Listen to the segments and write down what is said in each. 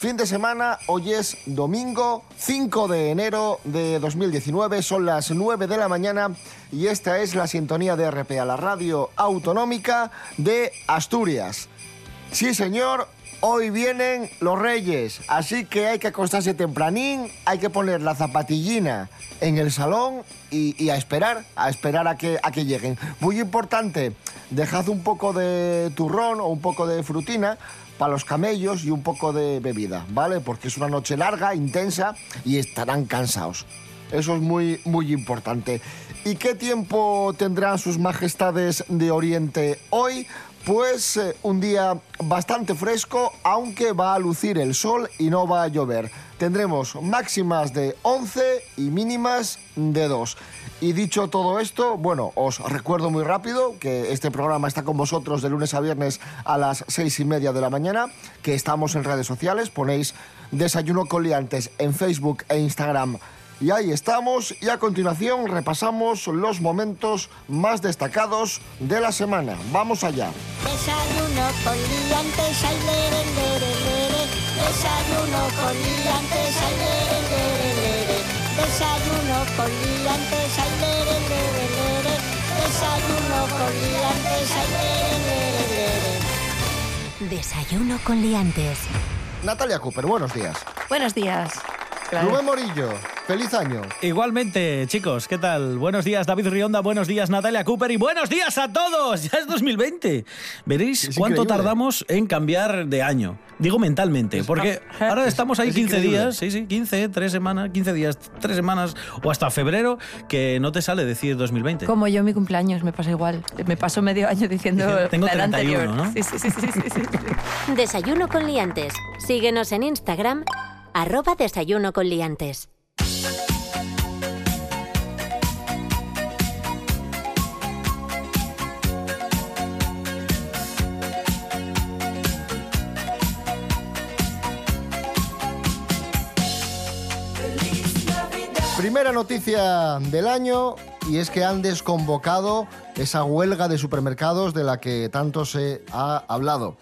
Fin de semana, hoy es domingo 5 de enero de 2019, son las 9 de la mañana y esta es la sintonía de RPA, la radio autonómica de Asturias. Sí señor, hoy vienen los reyes, así que hay que acostarse tempranín, hay que poner la zapatillina en el salón y, y a esperar, a esperar a que, a que lleguen. Muy importante, dejad un poco de turrón o un poco de frutina para los camellos y un poco de bebida, ¿vale? Porque es una noche larga, intensa y estarán cansados. Eso es muy, muy importante. ¿Y qué tiempo tendrán sus majestades de Oriente hoy? Pues eh, un día bastante fresco, aunque va a lucir el sol y no va a llover. Tendremos máximas de 11 y mínimas de 2. Y dicho todo esto, bueno, os recuerdo muy rápido que este programa está con vosotros de lunes a viernes a las seis y media de la mañana, que estamos en redes sociales, ponéis Desayuno con Liantes en Facebook e Instagram. Y ahí estamos, y a continuación repasamos los momentos más destacados de la semana. Vamos allá. Desayuno con liantes, ay, lere, lere, lere. Desayuno con liantes, ay. Desayuno con liantes, ay, lere, lere, lere. Desayuno con liantes, ay, lere, lere, lere. Desayuno con liantes. Natalia Cooper, buenos días. Buenos días. Rubén Morillo, feliz año. Igualmente, chicos, ¿qué tal? Buenos días, David Rionda, buenos días, Natalia Cooper y buenos días a todos. Ya es 2020. Veréis Es cuánto increíble. tardamos en cambiar de año. Digo mentalmente, porque ahora estamos ahí es 15 increíble. días, sí, sí, 15, 3 semanas, 15 días, 3 semanas o hasta febrero que no te sale decir 2020. Como yo mi cumpleaños me pasa igual. Me paso medio año diciendo Tengo la edad 31, anterior. ¿no? Sí, sí, sí, sí, sí, sí. Desayuno con liantes. Síguenos en Instagram, arroba desayuno con liantes. Primera noticia del año y es que han desconvocado esa huelga de supermercados de la que tanto se ha hablado.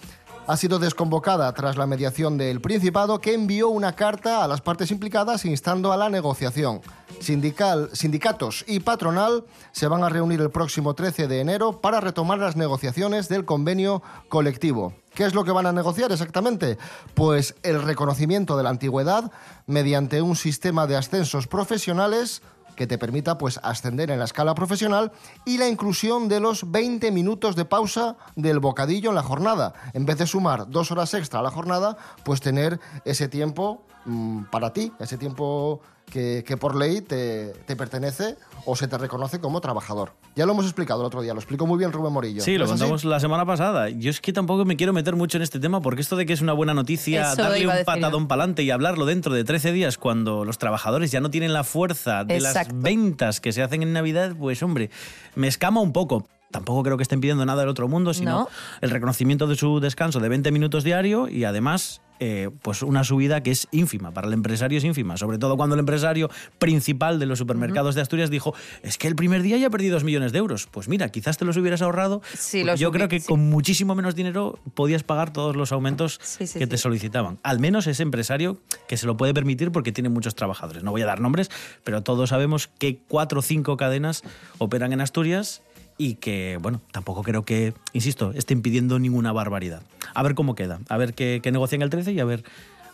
Ha sido desconvocada tras la mediación del Principado que envió una carta a las partes implicadas instando a la negociación. Sindical, sindicatos y patronal se van a reunir el próximo 13 de enero para retomar las negociaciones del convenio colectivo. ¿Qué es lo que van a negociar exactamente? Pues el reconocimiento de la antigüedad mediante un sistema de ascensos profesionales que te permita pues ascender en la escala profesional y la inclusión de los 20 minutos de pausa del bocadillo en la jornada. En vez de sumar dos horas extra a la jornada, pues tener ese tiempo mm, para ti, ese tiempo que, que por ley te, te pertenece o se te reconoce como trabajador. Ya lo hemos explicado el otro día, lo explicó muy bien Rubén Morillo. Sí, ¿No lo así? contamos la semana pasada. Yo es que tampoco me quiero meter mucho en este tema porque esto de que es una buena noticia, Eso darle un patadón para adelante y hablarlo dentro de 13 días cuando los trabajadores ya no tienen la fuerza de Exacto. las ventas que se hacen en Navidad, pues hombre, me escama un poco. Tampoco creo que estén pidiendo nada del otro mundo, sino No. el reconocimiento de su descanso de 20 minutos diario y además eh, pues una subida que es ínfima, para el empresario es ínfima, sobre todo cuando el empresario principal de los supermercados de Asturias dijo, es que el primer día ya perdí dos millones de euros. Pues mira, quizás te los hubieras ahorrado. Sí, los Yo creo que sí. con muchísimo menos dinero podías pagar todos los aumentos Sí, que te solicitaban. Al menos ese empresario que se lo puede permitir porque tiene muchos trabajadores. No voy a dar nombres, pero todos sabemos que cuatro o cinco cadenas operan en Asturias y que, bueno, tampoco creo que, insisto, estén pidiendo ninguna barbaridad. A ver cómo queda, a ver qué, qué negocian el 13 y a ver,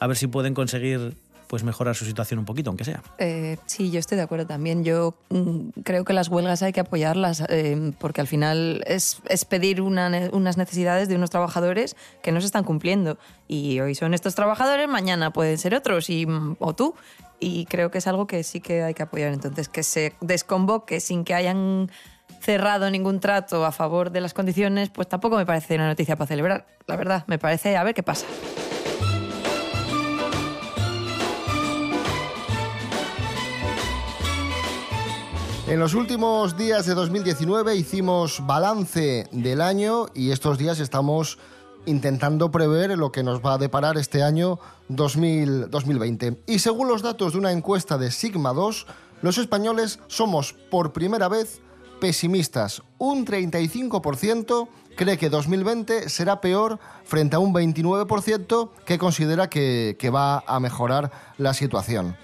a ver si pueden conseguir pues mejorar su situación un poquito, aunque sea. Eh, sí, yo estoy de acuerdo también. Yo mm, creo que las huelgas hay que apoyarlas eh, porque al final es, es pedir una unas necesidades de unos trabajadores que no se están cumpliendo. Y hoy son estos trabajadores, mañana pueden ser otros y, mm, o tú. Y creo que es algo que sí que hay que apoyar. Entonces, que se desconvoque sin que hayan cerrado ningún trato a favor de las condiciones, pues tampoco me parece una noticia para celebrar. La verdad, me parece a ver qué pasa. En los últimos días de 2019 hicimos balance del año y estos días estamos intentando prever lo que nos va a deparar este año 2000 2020. Y según los datos de una encuesta de Sigma 2, los españoles somos por primera vez pesimistas. Un 35% cree que 2020 será peor frente a un 29% que considera que, va a mejorar la situación.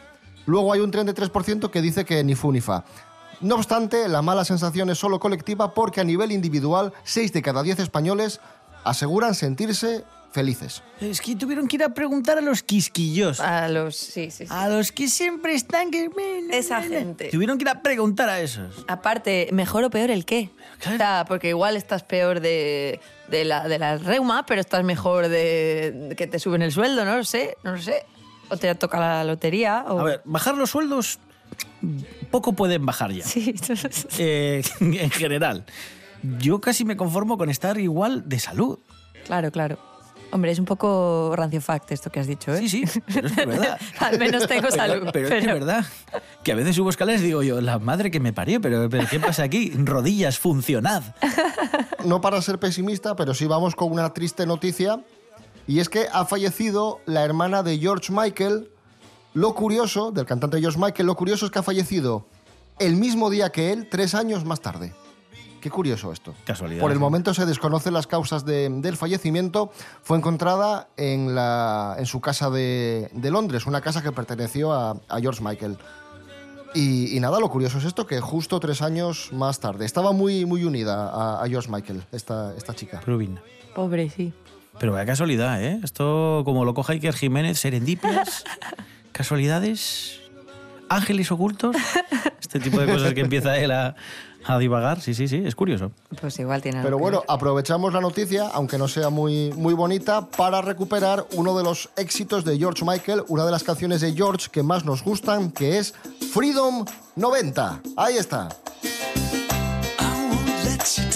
Luego hay un 33% que dice que ni fu ni fa. No obstante, la mala sensación es solo colectiva porque a nivel individual, 6 de cada 10 españoles aseguran sentirse felices. Es que tuvieron que ir a preguntar a los quisquillos. A los. Sí, sí, sí. A los que siempre están... que- Esa gente. Tuvieron que ir a preguntar a esos. Aparte, ¿mejor o peor el qué? Claro. O sea, porque igual estás peor de, de, la, de la reuma, pero estás mejor de, de que te suben el sueldo, no lo sé, no lo sé. O te toca la lotería. O... A ver, bajar los sueldos poco pueden bajar ya. Sí, Eh, en general. Yo casi me conformo con estar igual de salud. claro, claro. Hombre, es un poco rancio fact esto que has dicho, ¿eh? Sí, sí, pero es verdad. Al menos tengo Pero- salud. Pero, es que es verdad. Que a veces subo escaleras y digo yo, la madre que me parió, pero, pero ¿qué pasa aquí? Rodillas, funcionad. No para ser pesimista, pero sí vamos con una triste noticia. Y es que ha fallecido la hermana de George Michael. Lo curioso, del cantante George Michael, lo curioso es que ha fallecido el mismo día que él, tres años más tarde. Qué curioso esto. Casualidad, Por el sí. momento se desconocen las causas de- del fallecimiento. Fue encontrada en, la, en su casa de, de Londres, una casa que perteneció a, a George Michael. Y, y nada, lo curioso es esto, que justo tres años más tarde. Estaba muy, muy unida a, a George Michael, esta, esta chica. Rubin. Pobre, sí. Pero vaya casualidad, ¿eh? Esto, como lo coja Iker Jiménez, serendipias, casualidades, ángeles ocultos, este tipo de cosas que empieza él a, a divagar. Sí, sí, sí, es curioso. Pues igual tiene algo Pero bueno, ver. aprovechamos la noticia, aunque no sea muy, muy bonita, para recuperar uno de los éxitos de George Michael, una de las canciones de George que más nos gustan, que es Freedom 90. Ahí está. I won't let you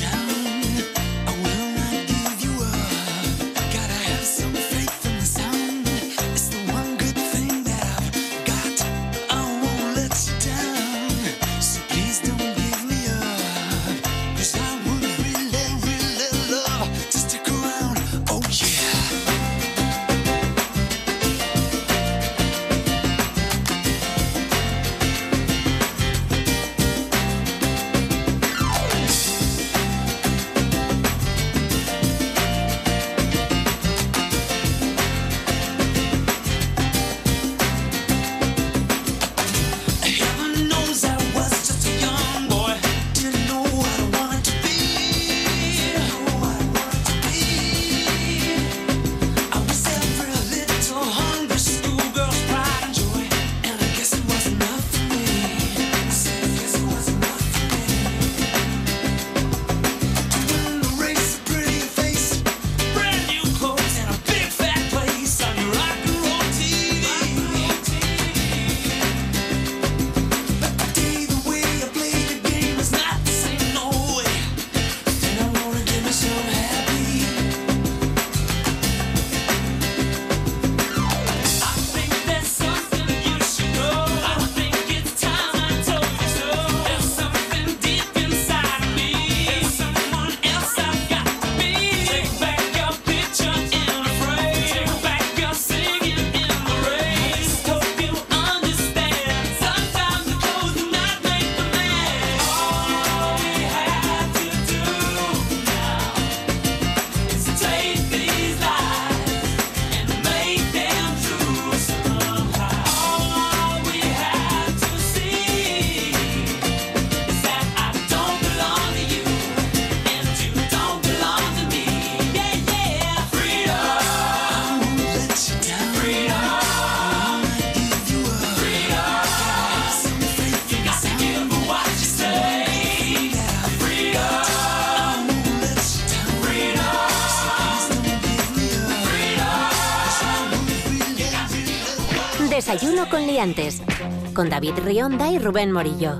Con David Rionda y Rubén Morillo.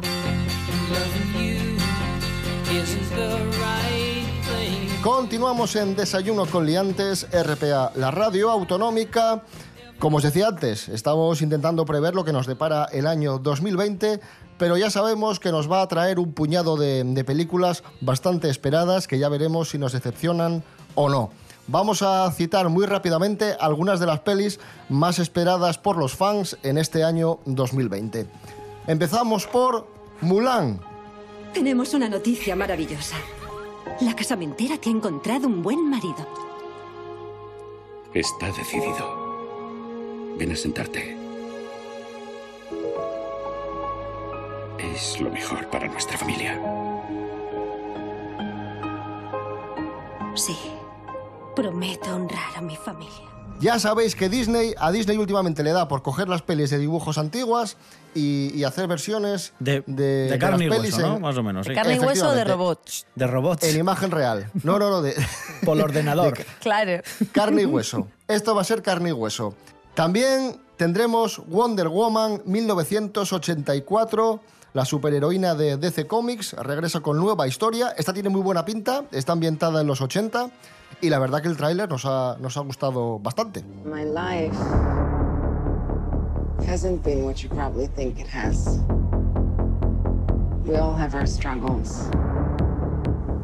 Continuamos en Desayuno con Liantes, RPA, la radio autonómica. Como os decía antes, estamos intentando prever lo que nos depara el año 2020, pero ya sabemos que nos va a traer un puñado de, de películas bastante esperadas que ya veremos si nos decepcionan o no. Vamos a citar muy rápidamente algunas de las pelis más esperadas por los fans en este año 2020. Empezamos por Mulan, Tenemos una noticia maravillosa. La casamentera te ha encontrado un buen marido. Está decidido. Ven a sentarte. Es lo mejor para nuestra familia. Sí. Prometo honrar a mi familia. Ya sabéis que Disney, a Disney últimamente le da por coger las pelis de dibujos antiguas y, y hacer versiones De, de, de carne y las pelis hueso, ¿no? en- Más o menos, sí. ¿Carne y hueso o de robots? De robots. en imagen real. No, no, no, de Por ordenador. Claro. carne y hueso. Esto va a ser carne y hueso. También tendremos Wonder Woman 1984. La superheroína de DC Comics regresa con nueva historia. Esta tiene muy buena pinta, está ambientada en los 80 y la verdad que el tráiler nos ha, nos ha gustado bastante. My life hasn't been what you probably think it has. We all have our struggles.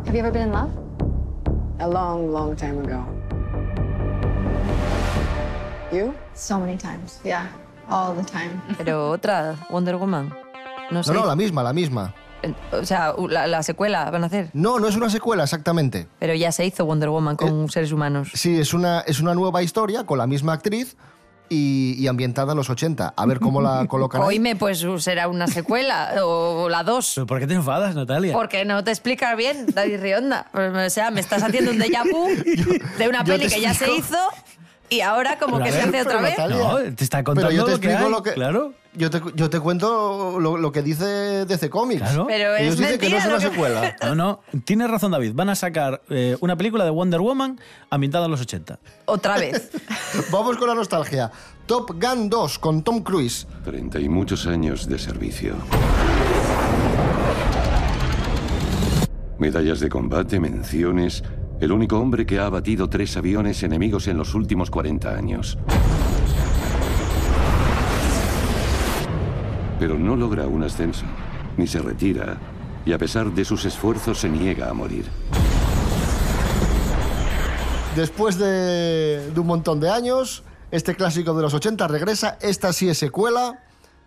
Have you ever been in love? A long, long time ago. You? So many times. Yeah, all the time. Pero otra, Wonder Woman. No sé. No, no, la misma, la misma. O sea, la, la secuela van a hacer. No, no es una secuela exactamente. Pero ya se hizo Wonder Woman con seres humanos. Sí, es una, es una nueva historia con la misma actriz y, y ambientada en los 80. A ver cómo la colocan. Oíme, pues será una secuela o la dos. ¿Pero ¿Por qué te enfadas, Natalia? Porque no te explicas bien, David Rionda. O sea, me estás haciendo un déjà vu de una yo peli que ya se hizo y ahora como Pero que a se ver, hace otra pero vez. Natalia. No, te está Pero contando yo te lo que explico hay, lo que. Claro. Yo te, yo te cuento lo, lo que dice DC Comics. Claro. Pero Ellos es dicen que no es una que- secuela. No, no, tienes razón, David. Van a sacar eh, una película de Wonder Woman ambientada en los 80. Otra vez. Vamos con la nostalgia. Top Gun 2 con Tom Cruise. Treinta y muchos años de servicio. Medallas de combate, menciones. El único hombre que ha abatido tres aviones enemigos en los últimos 40 años. Pero no logra un ascenso, ni se retira, y a pesar de sus esfuerzos se niega a morir. Después de, un montón de años, este clásico de los 80 regresa. Esta sí es secuela.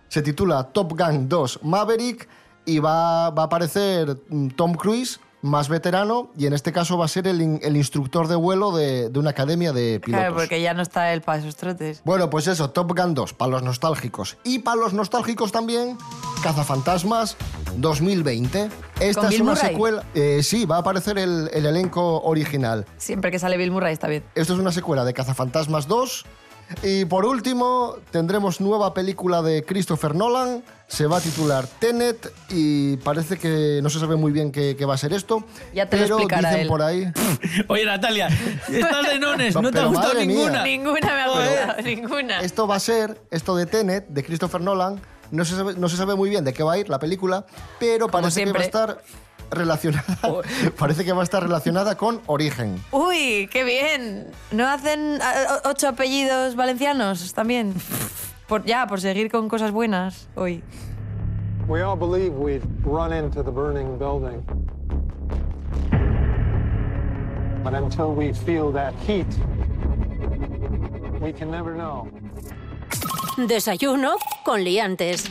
Se titula Top Gun 2 Maverick y va, va a aparecer mm, Tom Cruise, más veterano, y en este caso va a ser el, in- el instructor de vuelo de, de una academia de pilotos. Claro, porque ya no está el para esos trotes. Bueno, pues eso, Top Gun 2, para los nostálgicos. Y para los nostálgicos también, Cazafantasmas 2020. Esta ¿Con es Bill una Murray? secuela. eh, sí, va a aparecer el, el elenco original. Siempre que sale Bill Murray está bien. Esto es una secuela de Cazafantasmas 2. Y por último, tendremos nueva película de Christopher Nolan. Se va a titular Tenet y parece que no se sabe muy bien qué, qué va a ser esto. Ya te lo pero explicará dicen él. por ahí. Oye, Natalia, estás de nones, No, no te ha gustado mía. ninguna. Ninguna me ha gustado, ninguna. Esto va a ser, esto de Tenet, de Christopher Nolan, no se sabe, no se sabe muy bien de qué va a ir la película, pero parece que va a siempre. estar relacionada, parece que va a estar relacionada con Origen. Uy, qué bien. ¿No hacen ah, ocho apellidos valencianos también? Por, ya, por seguir con cosas buenas hoy. We all believe we'd run into the burning building. But until we feel that heat, we can never know. Desayuno con liantes.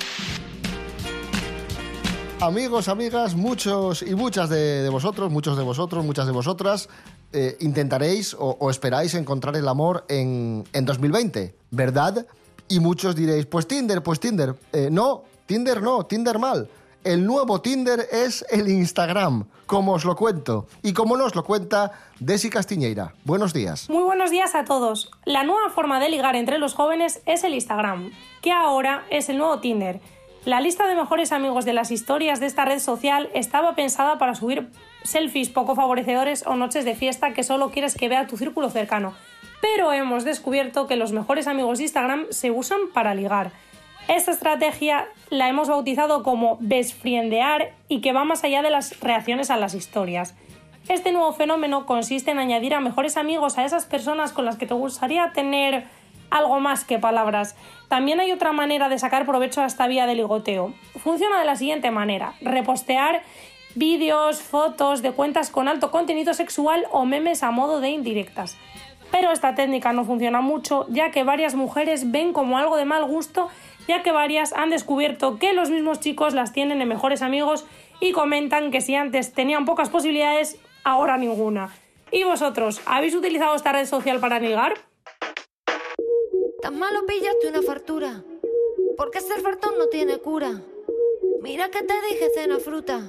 Amigos, amigas, muchos y muchas de, de vosotros, muchos de vosotros, muchas de vosotras, eh, intentaréis o, esperáis encontrar el amor en, en 2020, ¿verdad? Y muchos diréis, pues Tinder, pues Tinder. Eh, no, Tinder no, Tinder mal. El nuevo Tinder es el Instagram, como os lo cuento. Y como nos lo cuenta Desi Castiñeira. Buenos días. Muy buenos días a todos. La nueva forma de ligar entre los jóvenes es el Instagram, que ahora es el nuevo Tinder. La lista de mejores amigos de las historias de esta red social estaba pensada para subir selfies poco favorecedores o noches de fiesta que solo quieres que vea tu círculo cercano. Pero hemos descubierto que los mejores amigos de Instagram se usan para ligar. Esta estrategia la hemos bautizado como besfriendear y que va más allá de las reacciones a las historias. Este nuevo fenómeno consiste en añadir a mejores amigos a esas personas con las que te gustaría tener algo más que palabras. También hay otra manera de sacar provecho a esta vía de ligoteo. Funciona de la siguiente manera: repostear vídeos, fotos de cuentas con alto contenido sexual o memes a modo de indirectas. Pero esta técnica no funciona mucho, ya que varias mujeres ven como algo de mal gusto, ya que varias han descubierto que los mismos chicos las tienen en mejores amigos y comentan que si antes tenían pocas posibilidades, ahora ninguna. ¿Y vosotros, habéis utilizado esta red social para ligar? Tan malo pillaste una fartura. Porque ser fartón no tiene cura. Mira que te dije cena fruta.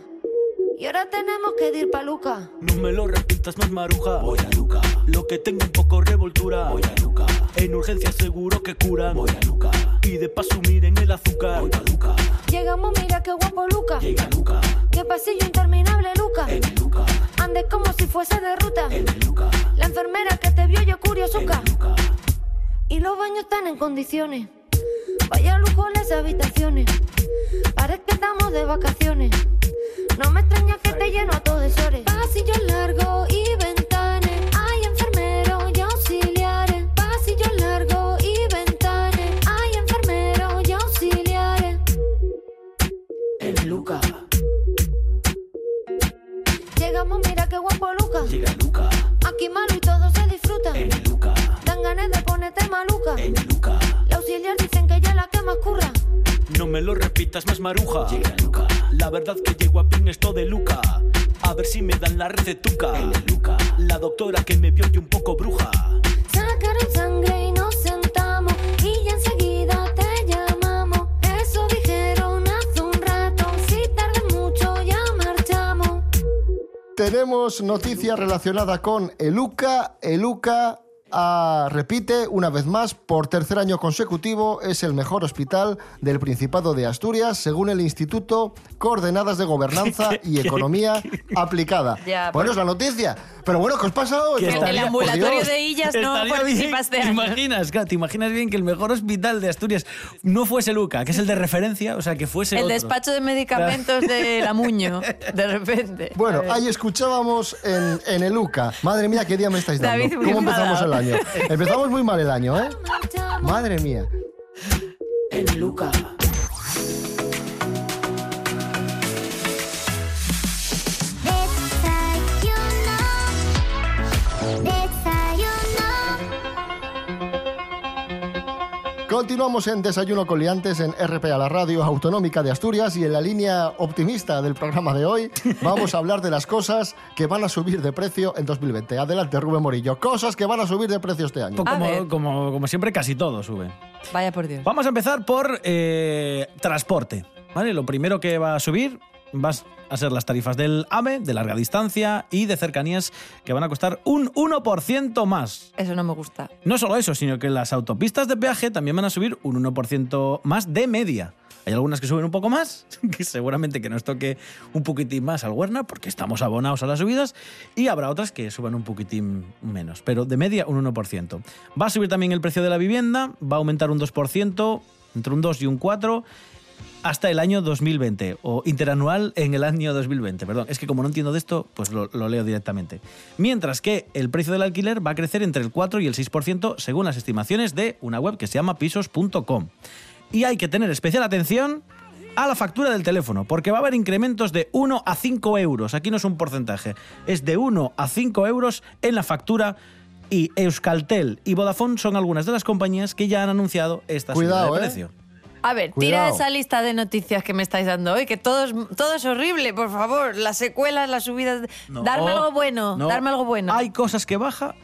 Y ahora tenemos que ir pa' Luca. No me lo repitas más maruja. Voy a Luca. Lo que tengo un poco revoltura. Voy a Luca. En urgencia seguro que cura. Voy a Luca. Y de paso miren el azúcar. Voy a Luca. Llegamos, mira qué guapo Luca. Llega Luca. Qué pasillo interminable Luca. En el Luca. Andes como si fuese de ruta. En el Luca. La enfermera que te vio yo curiosuca. Y los baños están en condiciones. Vaya lujo las habitaciones. Parece que estamos de vacaciones. No me extraña que te lleno a todo de sores. Pasillos largos y ventanas. Hay enfermeros y auxiliares. Pasillos largos y ventanas. Hay enfermeros y auxiliares. En Luca. Llegamos, mira qué guapo Luca. Llega Luca. Aquí malo de ponerte maluca. En el Luca. La auxiliar dicen que ya la que más curra. No me lo repitas más maruja. Llega Luca. La verdad que llego a pin esto de Luca. A ver si me dan la recetuca. En el Luca. La doctora que me vio y un poco bruja. Sacaron sangre y nos sentamos. Y ya enseguida te llamamos. Eso dijeron hace un rato. Si tardas mucho ya marchamos. Tenemos noticia relacionada con Eluca. Eluca ah, repite una vez más, por tercer año consecutivo, es el mejor hospital del Principado de Asturias, según el Instituto Coordenadas de Gobernanza y Economía Aplicada. Ya, bueno, es la noticia. Pero bueno, ¿qué os pasa hoy? Que Por estaría- Dios. ambulatorio de Illas no Estaría participa bien, este ¿Te año. imaginas? Claro, ¿Te imaginas bien que el mejor hospital de Asturias no fuese Luca, que es el de referencia? O sea, que fuese El otro. despacho de medicamentos de la Muño, de repente. Bueno, ahí escuchábamos en, en Eluca. Madre mía, qué día me estáis dando. David ¿Cómo empezamos el enfadado. Año? Empezamos muy mal el año, ¿eh? Madre mía. En Luca. Continuamos en Desayuno con Liantes en RPA, la radio autonómica de Asturias y en la línea optimista del programa de hoy vamos a hablar de las cosas que van a subir de precio en 2020. Adelante, Rubén Morillo. Cosas que van a subir de precio este año. Como, como, como siempre, casi todo sube. Vaya por Dios. Vamos a empezar por eh, transporte. ¿vale? Lo primero que va a subir va a ser las tarifas del AVE, de larga distancia y de cercanías, que van a costar un 1% más. Eso no me gusta. No solo eso, sino que las autopistas de peaje también van a subir un 1% más de media. Hay algunas que suben un poco más, que seguramente que nos toque un poquitín más al Huerna, porque estamos abonados a las subidas, y habrá otras que suban un poquitín menos, pero de media un 1%. Va a subir también el precio de la vivienda, va a aumentar un 2%, entre un 2 y un 4%, hasta el año 2020, o interanual en el año 2020. Perdón, es que como no entiendo de esto, pues lo, lo leo directamente. Mientras que el precio del alquiler va a crecer entre el 4 y el 6% según las estimaciones de una web que se llama pisos.com. Y hay que tener especial atención a la factura del teléfono, porque va a haber incrementos de 1 a 5 euros. Aquí no es un porcentaje, es de 1 a 5 euros en la factura. Y Euskaltel y Vodafone son algunas de las compañías que ya han anunciado esta subida de ¿eh? A ver, Cuidado. tira esa lista de noticias que me estáis dando hoy, que todo es, todo es horrible, por favor. Las secuelas, las subidas. No, darme algo bueno, no. darme algo bueno. Hay cosas que baja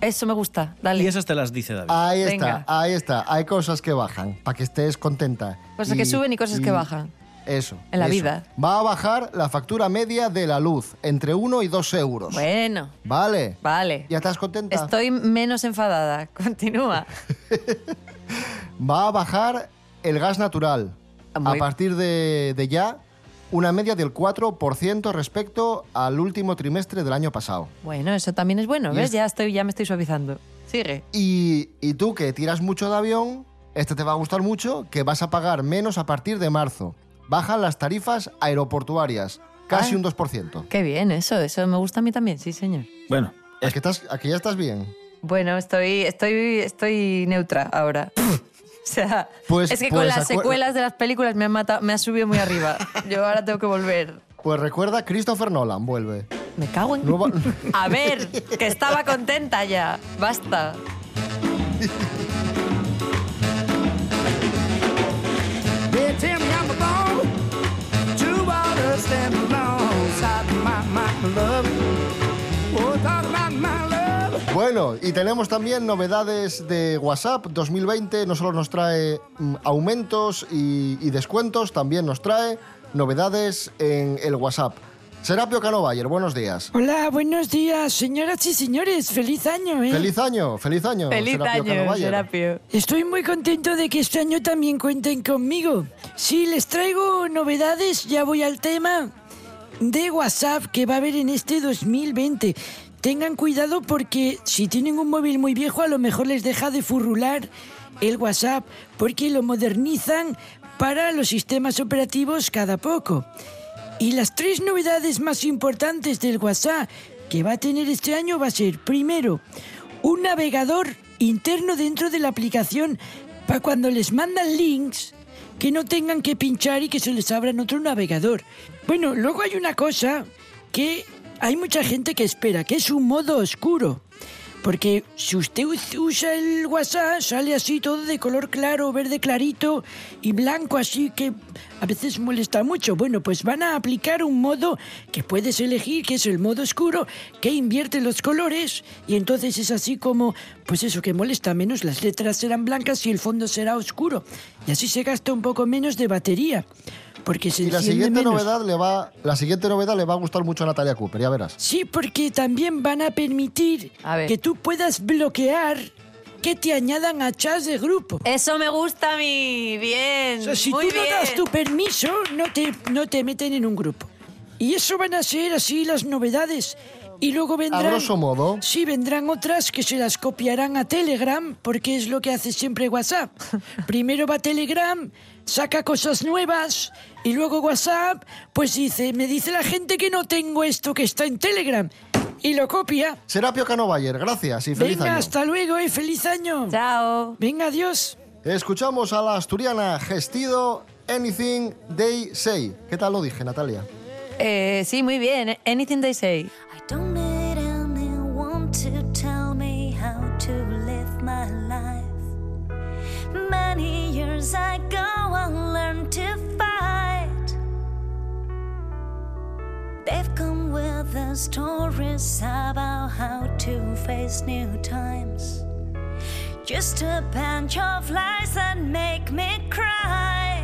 Eso me gusta, dale. y esas te las dice David. Ahí Venga. está, ahí está. Hay cosas que bajan, para que estés contenta. Cosas que suben y cosas que bajan. Eso. En la eso. vida. Va a bajar la factura media de la luz, entre 1 y 2 euros. Bueno, Vale. vale. ¿Ya estás contenta? Estoy menos enfadada. Continúa. Va a bajar el gas natural. Muy- A partir de, de ya, una media del 4% respecto al último trimestre del año pasado. Bueno, eso también es bueno, Y ¿ves? es- Ya, estoy, ya me estoy suavizando. Sigue. Y, y tú que tiras mucho de avión, este te va a gustar mucho, que vas a pagar menos a partir de marzo. Bajan las tarifas aeroportuarias, casi Ah. un 2%. Qué bien, eso, eso me gusta a mí también, sí, señor. Bueno, ¿A que, estás, a que ya estás bien? Bueno, estoy, estoy, estoy neutra ahora. O sea, Pues- es que pues con las acu- secuelas de las películas me han, matado, me ha subido muy arriba. Yo ahora tengo que volver. Pues recuerda, Christopher Nolan vuelve. Me cago en... Nueva- A ver, que estaba contenta ya. Basta. Stand alongside my, my love. Oh, about my. Bueno, y tenemos también novedades de WhatsApp 2020. No solo nos trae mm, aumentos y, y descuentos, también nos trae novedades en el WhatsApp. Serapio Cano Bayer, buenos días. Hola, buenos días, señoras y señores. Feliz año, ¿eh? Feliz año, feliz año. Serapio Cano Bayer. Estoy muy contento de que este año también cuenten conmigo. Sí, les traigo novedades, ya voy al tema de WhatsApp que va a haber en este 2020. Tengan cuidado porque si tienen un móvil muy viejo a lo mejor les deja de furrular el WhatsApp porque lo modernizan para los sistemas operativos cada poco. Y las tres novedades más importantes del WhatsApp que va a tener este año va a ser, primero, un navegador interno dentro de la aplicación para cuando les mandan links que no tengan que pinchar y que se les abra en otro navegador. Bueno, luego hay una cosa que hay mucha gente que espera, que es un modo oscuro. Porque si usted usa el WhatsApp, sale así todo de color claro, verde clarito y blanco, así que a veces molesta mucho. Bueno, pues van a aplicar un modo que puedes elegir, que es el modo oscuro, que invierte los colores y entonces es así como, pues eso, que molesta menos. Las letras serán blancas y el fondo será oscuro. Y así se gasta un poco menos de batería. Porque se Y la siguiente menos. novedad le va, la siguiente novedad le va a gustar mucho a Natalia Cooper, ya verás. Sí, porque también van a permitir que tú puedas bloquear que te añadan a chats de grupo. Eso me gusta a mí. Bien. O sea, si muy tú no das tu permiso, no te, no te meten en un grupo. Y eso van a ser así las novedades. Y luego vendrán... grosso modo. Sí, vendrán otras que se las copiarán a Telegram, porque es lo que hace siempre WhatsApp. Primero va Telegram, saca cosas nuevas, y luego WhatsApp, pues dice, me dice la gente que no tengo esto que está en Telegram. Y lo copia. Serapio Cano Bayer, gracias y feliz Venga, año. hasta luego y feliz año. Chao. Venga, adiós. Escuchamos a la asturiana Gestido Anything They Say. ¿Qué tal lo dije, Natalia? Eh, sí, muy bien. Anything they say. The stories about how to face new times. Just a bunch of lies that make me cry.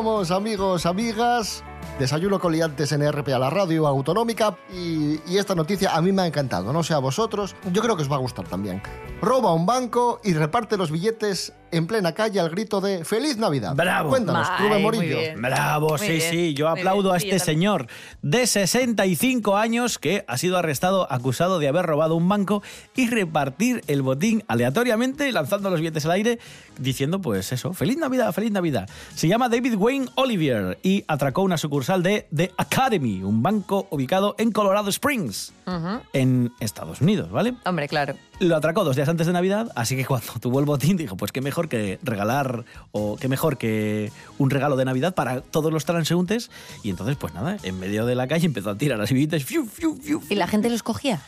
Amigos, amigas. Desayuno con liantes en RPA, la radio autonómica. Y, y esta noticia a mí me ha encantado, no sé a vosotros. Yo creo que os va a gustar también. Roba un banco y reparte los billetes en plena calle al grito de ¡Feliz Navidad! Bravo. Cuéntanos, Rubén Morillo. Bravo, Muy sí, bien, sí. Yo muy aplaudo bien. a este señor de 65 años que ha sido arrestado acusado de haber robado un banco y repartir el botín aleatoriamente lanzando los billetes al aire diciendo pues eso, feliz Navidad, feliz Navidad. Se llama David Wayne Olivier y atracó una sucursal de The Academy, un banco ubicado en Colorado Springs, Ujú. en Estados Unidos, ¿vale? Hombre, claro. Lo atracó dos días antes de Navidad, así que cuando tuvo el botín dijo, pues qué mejor que regalar o qué mejor que un regalo de Navidad para todos los transeúntes. Y entonces, pues nada, en medio de la calle empezó a tirar las billetes. fiu, fiu, fiu. ¿Y la gente los cogía?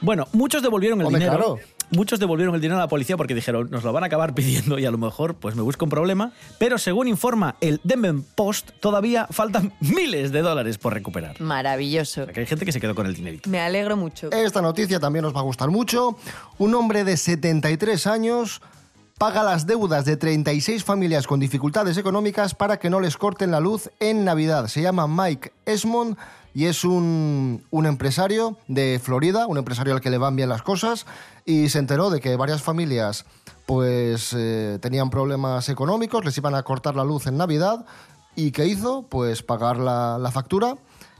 Bueno, muchos devolvieron el Hombre, dinero. claro. Muchos devolvieron el dinero a la policía porque dijeron, nos lo van a acabar pidiendo y a lo mejor pues me busco un problema. Pero según informa el Denver Post, todavía faltan miles de dólares por recuperar. Maravilloso. Que hay gente que se quedó con el dinerito. Me alegro mucho. Esta noticia también os va a gustar mucho. Un hombre de 73 años paga las deudas de 36 familias con dificultades económicas para que no les corten la luz en Navidad. Se llama Mike Esmond y es un, un empresario de Florida, un empresario al que le van bien las cosas y se enteró de que varias familias pues eh, tenían problemas económicos, les iban a cortar la luz en Navidad y ¿qué hizo? Pues pagar la, la factura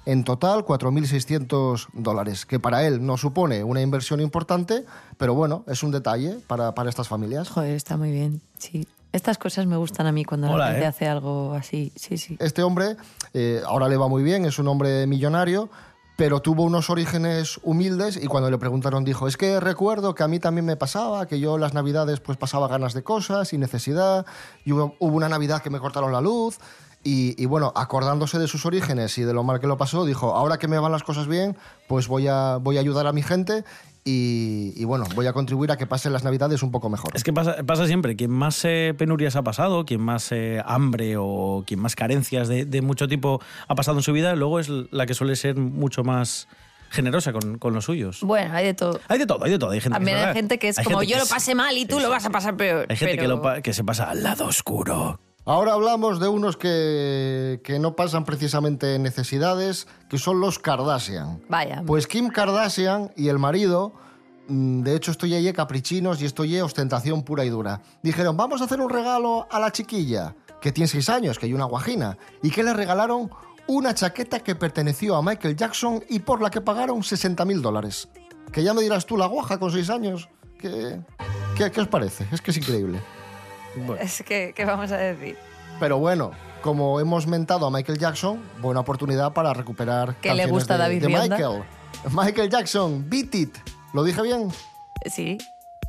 en total 4.600 dólares, que para él no supone una inversión importante, pero bueno, es un detalle para, para estas familias. Joder, está muy bien. Sí. Estas cosas me gustan a mí cuando Hola, la gente ¿eh? hace algo así. Sí, sí. Este hombre eh, ahora le va muy bien, es un hombre millonario, pero tuvo unos orígenes humildes y cuando le preguntaron dijo, es que recuerdo que a mí también me pasaba, que yo las navidades pues pasaba ganas de cosas y necesidad, y hubo, hubo una navidad que me cortaron la luz. Y, y bueno, acordándose de sus orígenes y de lo mal que lo pasó, dijo, ahora que me van las cosas bien, pues voy a, voy a ayudar a mi gente y, y bueno, voy a contribuir a que pasen las navidades un poco mejor. Es que pasa, pasa siempre, quien más eh, penurias ha pasado, quien más eh, hambre o quien más carencias de, de mucho tipo ha pasado en su vida, luego es la que suele ser mucho más generosa con, con los suyos. Bueno, hay de todo. Hay de todo, hay de todo. Hay gente También que, hay gente que es hay como yo que lo pasé mal y tú lo vas a pasar peor. Hay gente que, pero- lo pa- que se pasa al lado oscuro. Ahora hablamos de unos que, que no pasan precisamente necesidades, que son los Kardashian. Vaya. Pues Kim Kardashian y el marido, mm, de hecho estoy ahí caprichinos y estoy ostentación pura y dura. Dijeron, vamos a hacer un regalo a la chiquilla, que tiene seis años, que hay una guajina, y que le regalaron una chaqueta que perteneció a Michael Jackson y por la que pagaron 60 mil dólares. Que ya me dirás tú, la guaja con seis años. ¿Qué, qué, qué os parece? Es que es increíble. Es que, ¿qué vamos a decir? Pero bueno, como hemos mentado a Michael Jackson, buena oportunidad para recuperar ¿Qué le gusta de, David de? Michael. Michael Jackson, Beat It. ¿Lo dije bien? Sí.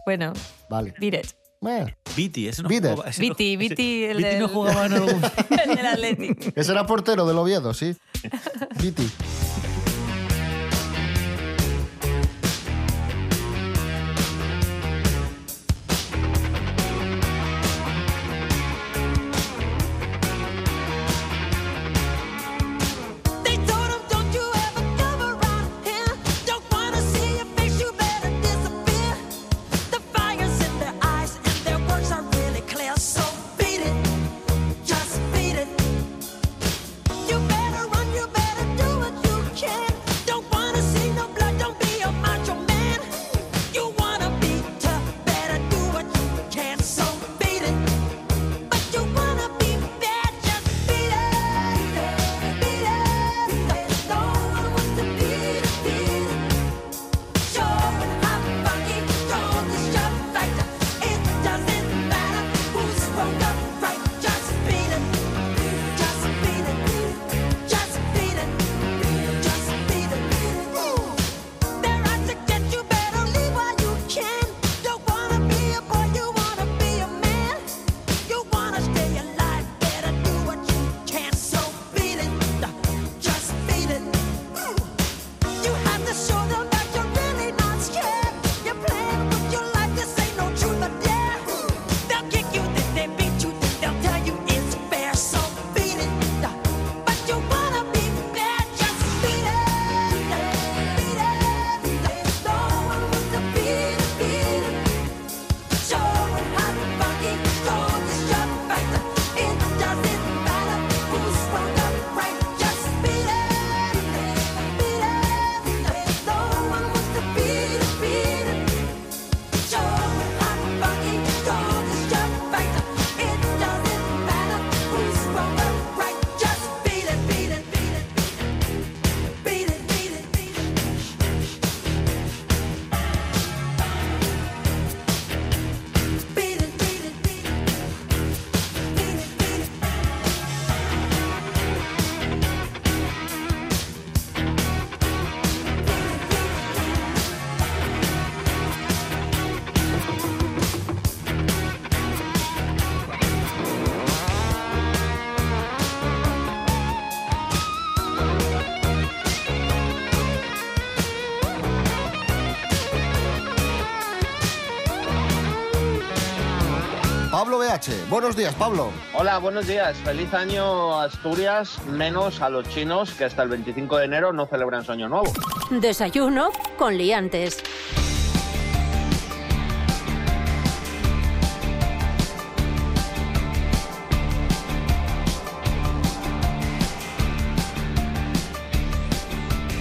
Bueno. Vale. Beat it. Bueno. Viti, ese no Beat jugaba. ese no- Viti, Viti, el Viti del... no jugaba en el del Athletic. Ese era portero del Oviedo, sí. Beat Buenos días, Pablo. Hola, buenos días. Feliz año Asturias, menos a los chinos que hasta el 25 de enero no celebran su año nuevo. Desayuno con liantes.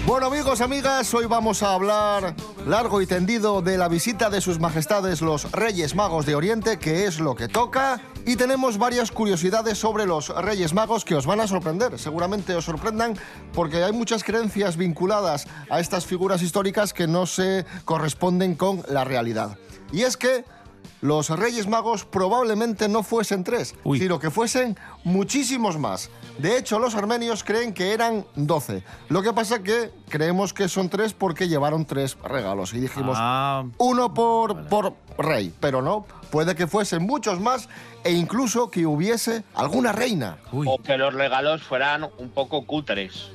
Bueno amigos, amigas, hoy vamos a hablar largo y tendido de la visita de sus majestades los Reyes Magos de Oriente, que es lo que toca, y tenemos varias curiosidades sobre los Reyes Magos que os van a sorprender, seguramente os sorprendan, porque hay muchas creencias vinculadas a estas figuras históricas que no se corresponden con la realidad. Y es que los Reyes Magos probablemente no fuesen tres, sino que fuesen muchísimos más. De hecho, los armenios creen que eran 12. Lo que pasa que creemos que son tres porque llevaron tres regalos. Y dijimos, Ah. uno por, por rey, pero no. Puede que fuesen muchos más e incluso que hubiese alguna reina. O que los regalos fueran un poco cutres.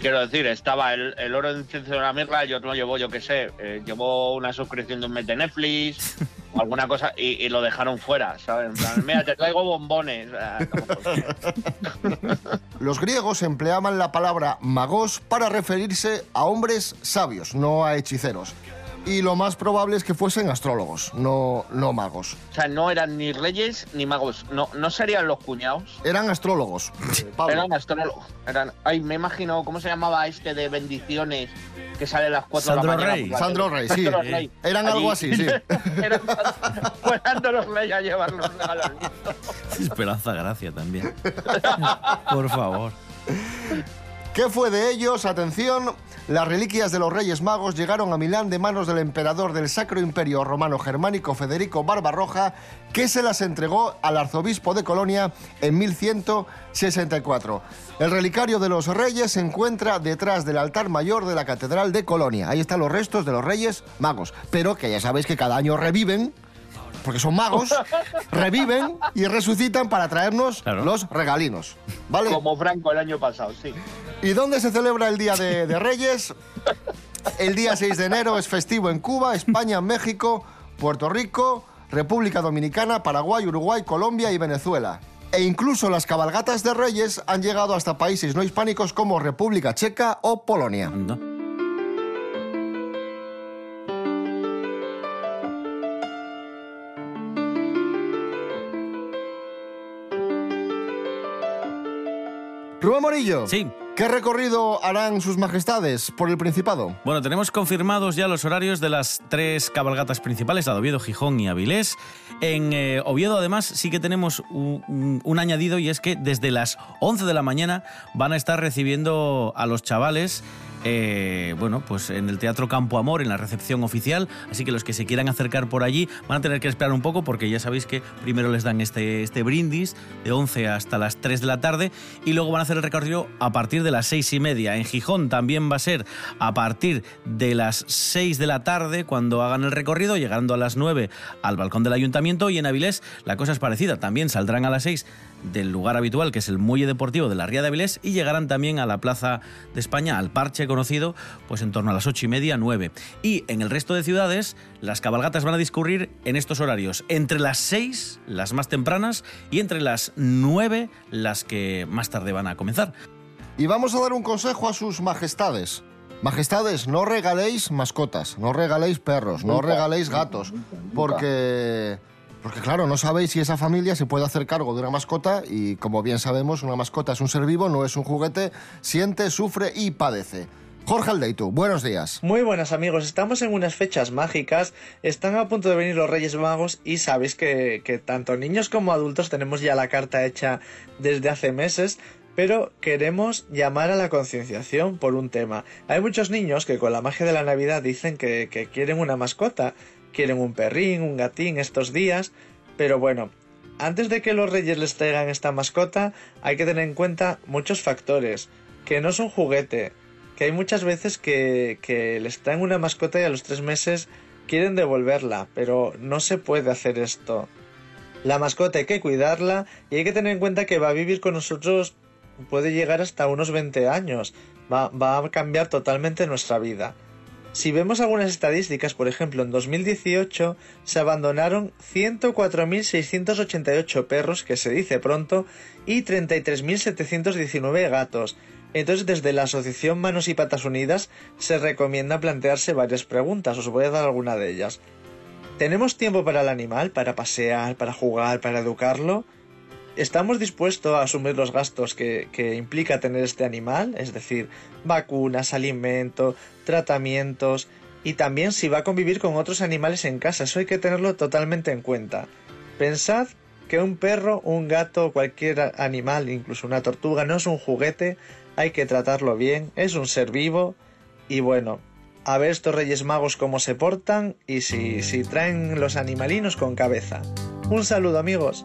Quiero decir, estaba el, el oro de incienso de la mirra, yo no llevo, yo qué sé, eh, llevo una suscripción de un mes de Netflix o alguna cosa y, y lo dejaron fuera, ¿sabes? En plan, mira, te traigo bombones. Ah, Los griegos empleaban la palabra magos para referirse a hombres sabios, no a hechiceros. Y lo más probable es que fuesen astrólogos, no, no magos. O sea, no eran ni reyes ni magos. No, no serían los cuñados. Eran astrólogos. Pablo. Eran astrólogos. Eran, ay, me imagino, ¿cómo se llamaba este de bendiciones que sale a las 4 de la Sandro mañana? Rey. la Sandro? Rey, sí. Sandro Rey. Eran algo así, sí. Eran- Fueran los reyes a llevar los regalos. Esperanza Gracia también. Por favor. ¿Qué fue de ellos? Atención, las reliquias de los Reyes Magos llegaron a Milán de manos del emperador del Sacro Imperio Romano Germánico Federico Barbarroja, que se las entregó al arzobispo de Colonia en 1164. El relicario de los Reyes se encuentra detrás del altar mayor de la Catedral de Colonia. Ahí están los restos de los Reyes Magos, pero que ya sabéis que cada año reviven. Porque son magos, reviven y resucitan para traernos los regalinos. ¿Vale? Como Franco el año pasado, sí. ¿Y dónde se celebra el Día de, de Reyes? El día 6 de enero es festivo en Cuba, España, México, Puerto Rico, República Dominicana, Paraguay, Uruguay, Colombia y Venezuela. E incluso las cabalgatas de Reyes han llegado hasta países no hispánicos como República Checa o Polonia. Rubén Morillo. Sí. ¿Qué recorrido harán sus majestades por el Principado? Bueno, tenemos confirmados ya los horarios de las tres cabalgatas principales, la de Oviedo, Gijón y Avilés. En eh, Oviedo, además, sí que tenemos un, un- añadido y es que desde las 11 de la mañana van a estar recibiendo a los chavales. Eh, bueno, pues en el Teatro Campo Amor, en la recepción oficial, así que los que se quieran acercar por allí van a tener que esperar un poco porque ya sabéis que primero les dan este, este brindis de 11 hasta las 3 de la tarde y luego van a hacer el recorrido a partir de las 6 y media. En Gijón también va a ser a partir de las 6 de la tarde cuando hagan el recorrido, llegando a las 9 al balcón del ayuntamiento y en Avilés la cosa es parecida, también saldrán a las 6 del lugar habitual que es el muelle deportivo de la Ría de Avilés y llegarán también a la Plaza de España, al parche conocido, pues en torno a las 8 y media, 9. Y en el resto de ciudades las cabalgatas van a discurrir en estos horarios, entre las 6, las más tempranas, y entre las 9, las que más tarde van a comenzar. Y vamos a dar un consejo a sus majestades. Majestades, no regaléis mascotas, no regaléis perros, no Nunca. regaléis gatos, porque porque claro, no sabéis si esa familia se puede hacer cargo de una mascota y como bien sabemos, una mascota es un ser vivo, no es un juguete, siente, sufre y padece. Jorge Aldeitu, buenos días. Muy buenas amigos, estamos en unas fechas mágicas, están a punto de venir los Reyes Magos y sabéis que, tanto niños como adultos tenemos ya la carta hecha desde hace meses, pero queremos llamar a la concienciación por un tema. Hay muchos niños que con la magia de la Navidad dicen que quieren una mascota, quieren un perrín, un gatín estos días, pero bueno, antes de que los Reyes les traigan esta mascota, hay que tener en cuenta muchos factores, que no es un juguete, que hay muchas veces que, que les traen una mascota y a los tres meses quieren devolverla, pero no se puede hacer esto. La mascota hay que cuidarla y hay que tener en cuenta que va a vivir con nosotros, puede llegar hasta unos 20 años, va, va a cambiar totalmente nuestra vida. Si vemos algunas estadísticas, por ejemplo, en 2018 se abandonaron 104.688 perros, que se dice pronto, y 33.719 gatos. Entonces, desde la Asociación Manos y Patas Unidas se recomienda plantearse varias preguntas. Os voy a dar alguna de ellas. ¿Tenemos tiempo para el animal, para pasear, para jugar, para educarlo? ¿Estamos dispuestos a asumir los gastos que, implica tener este animal? Es decir, vacunas, alimento, tratamientos y también si va a convivir con otros animales en casa. Eso hay que tenerlo totalmente en cuenta. Pensad que un perro, un gato, cualquier animal, incluso una tortuga, no es un juguete, hay que tratarlo bien, es un ser vivo y bueno, a ver estos Reyes Magos cómo se portan y si, si traen los animalinos con cabeza. Un saludo amigos.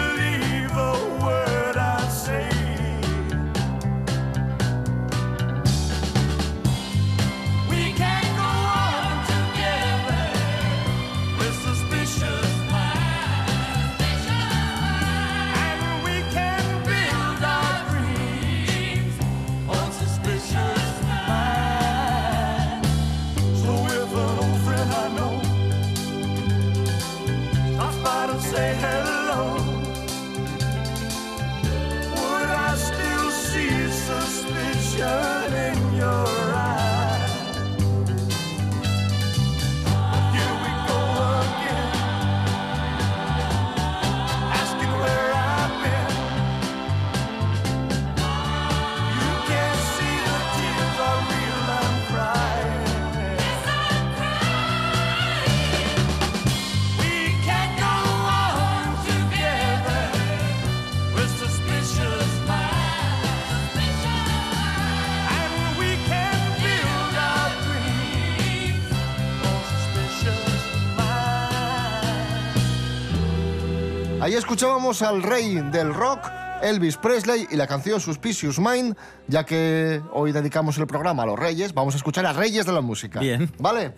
escuchábamos al rey del rock, Elvis Presley, y la canción Suspicious Mind, ya que hoy dedicamos el programa a los reyes, vamos a escuchar a reyes de la música. Bien. ¿Vale?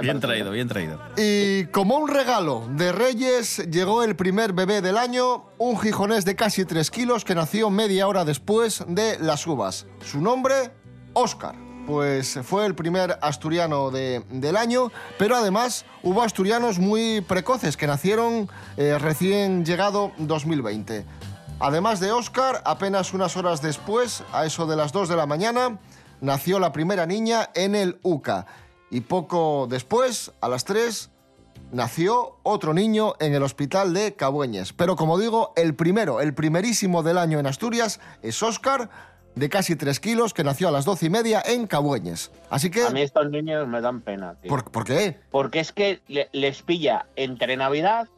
Bien traído, bien traído. Y como un regalo de Reyes llegó el primer bebé del año, un gijonés de casi 3 kilos que nació media hora después de las uvas. Su nombre, Oscar. Pues fue el primer asturiano de- del año, pero además hubo asturianos muy precoces que nacieron eh, recién llegado 2020. Además de Oscar, apenas unas horas después, a eso de las 2 de la mañana, nació la primera niña en el UCA. Y poco después, a las 3, nació otro niño en el hospital de Cabueñes. Pero como digo, el primero, el primerísimo del año en Asturias es Óscar, de casi 3 kilos, que nació a las 12 y media en Cabueñes. Así que... A mí estos niños me dan pena, tío. ¿Por, por qué? Porque es que le- les pilla entre Navidad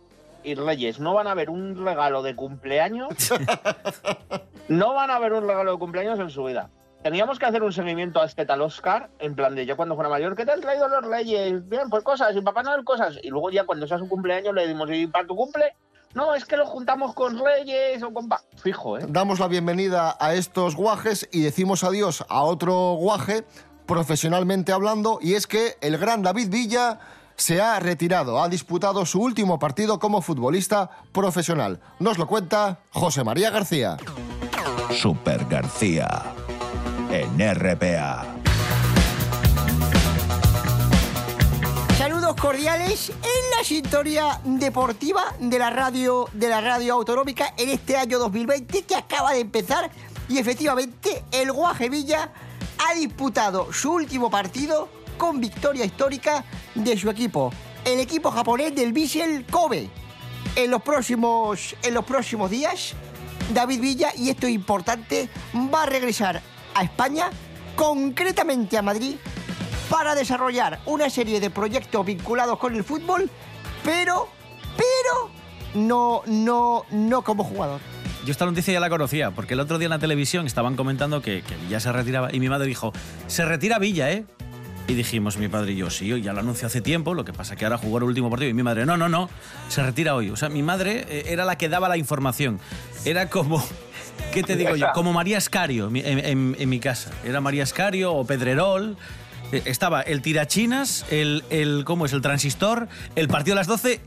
y Reyes. No van a ver un regalo de cumpleaños. no van a ver un regalo de cumpleaños en su vida. Teníamos que hacer un seguimiento a este tal Oscar, en plan de yo cuando fuera mayor, ¿qué te han traído los Reyes? Bien, pues cosas, y Papá Noel cosas. Y luego ya cuando sea su cumpleaños le dimos, ¿y para tu cumple? No, es que lo juntamos con Reyes o con... pa-". Fijo, ¿eh? Damos la bienvenida a estos guajes y decimos adiós a otro guaje, profesionalmente hablando, y es que el gran David Villa se ha retirado, ha disputado su último partido como futbolista profesional. Nos lo cuenta José María García. Super García en RPA. Cordiales en la sintonía deportiva de la radio de la radio autonómica en este año 2020 que acaba de empezar y efectivamente el Guaje Villa ha disputado su último partido con victoria histórica de su equipo, el equipo japonés del Vissel Kobe. En los próximos en los próximos días David Villa y esto es importante va a regresar a España, concretamente a Madrid para desarrollar una serie de proyectos vinculados con el fútbol, pero, pero no, no, no como jugador. Yo esta noticia ya la conocía, porque el otro día en la televisión estaban comentando que, que Villa se retiraba y mi madre dijo, se retira Villa, ¿eh? Y dijimos mi padre y yo, sí, ya lo anunció hace tiempo, lo que pasa que ahora jugó el último partido y mi madre, no, no, no, se retira hoy. O sea, mi madre eh, era la que daba la información. Era como, ¿qué te digo yo? Como María Escario en- en mi casa. Era María Escario o Pedrerol. Eh, Estaba el tirachinas, el, el, ¿cómo es? El transistor, el partido a las 12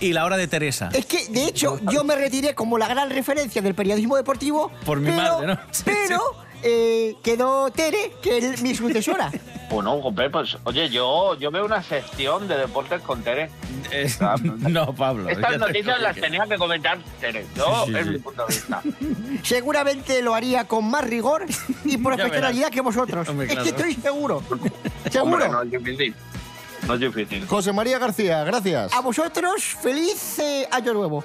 y la hora de Teresa. Es que, de hecho, yo me retiré como la gran referencia del periodismo deportivo. Por mi pero, madre, ¿no? Sí, pero eh, quedó Tere, que es mi sucesora. Bueno, hombre, pues, oye, yo, yo veo una sección de deportes con Tere. no, Pablo. Estas noticias las tenía que comentar Tere. Yo, Sí, sí, es sí. mi punto de vista. Seguramente lo haría con más rigor y profesionalidad que vosotros. Hombre, Es que estoy seguro. Hombre, Seguro. no es difícil. No es difícil. José María García, gracias. A vosotros, feliz eh, año nuevo.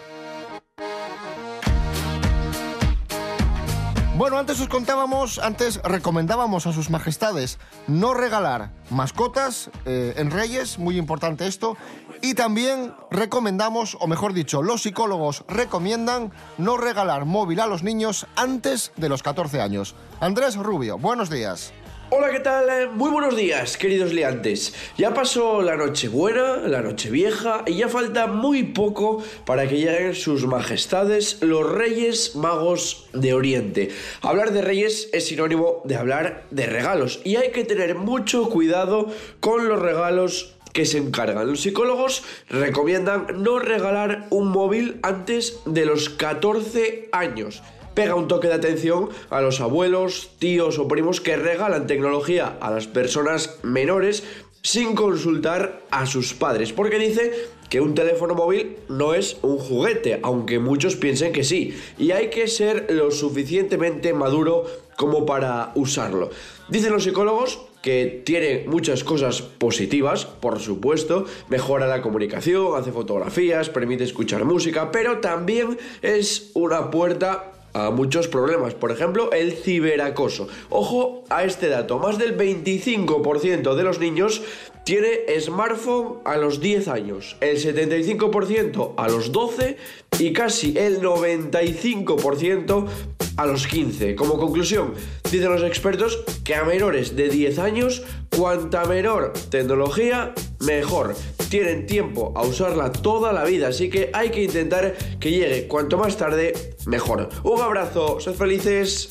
Bueno, antes os contábamos, antes recomendábamos a sus majestades no regalar mascotas eh, en Reyes, muy importante esto, y también recomendamos, o mejor dicho, los psicólogos recomiendan no regalar móvil a los niños antes de los 14 años. Andrés Rubio, buenos días. Hola, ¿qué tal? Eh, Muy buenos días, queridos liantes. Ya pasó la noche buena, la noche vieja, y ya falta muy poco para que lleguen sus majestades, los reyes magos de Oriente. Hablar de reyes es sinónimo de hablar de regalos, y hay que tener mucho cuidado con los regalos que se encargan. Los psicólogos recomiendan no regalar un móvil antes de los 14 años. Pega un toque de atención a los abuelos, tíos o primos que regalan tecnología a las personas menores sin consultar a sus padres, porque dice que un teléfono móvil no es un juguete, aunque muchos piensen que sí, y hay que ser lo suficientemente maduro como para usarlo. Dicen los psicólogos que tiene muchas cosas positivas, por supuesto, mejora la comunicación, hace fotografías, permite escuchar música, pero también es una puerta a muchos problemas, por ejemplo, el ciberacoso. Ojo a este dato, más del 25% de los niños tiene smartphone a los 10 años, el 75% a los 12 y casi el 95% a los 15. Como conclusión, dicen los expertos que a menores de 10 años, cuanta menor tecnología, mejor. Tienen tiempo a usarla toda la vida, así que hay que intentar que llegue cuanto más tarde, mejor. Un abrazo, sed felices.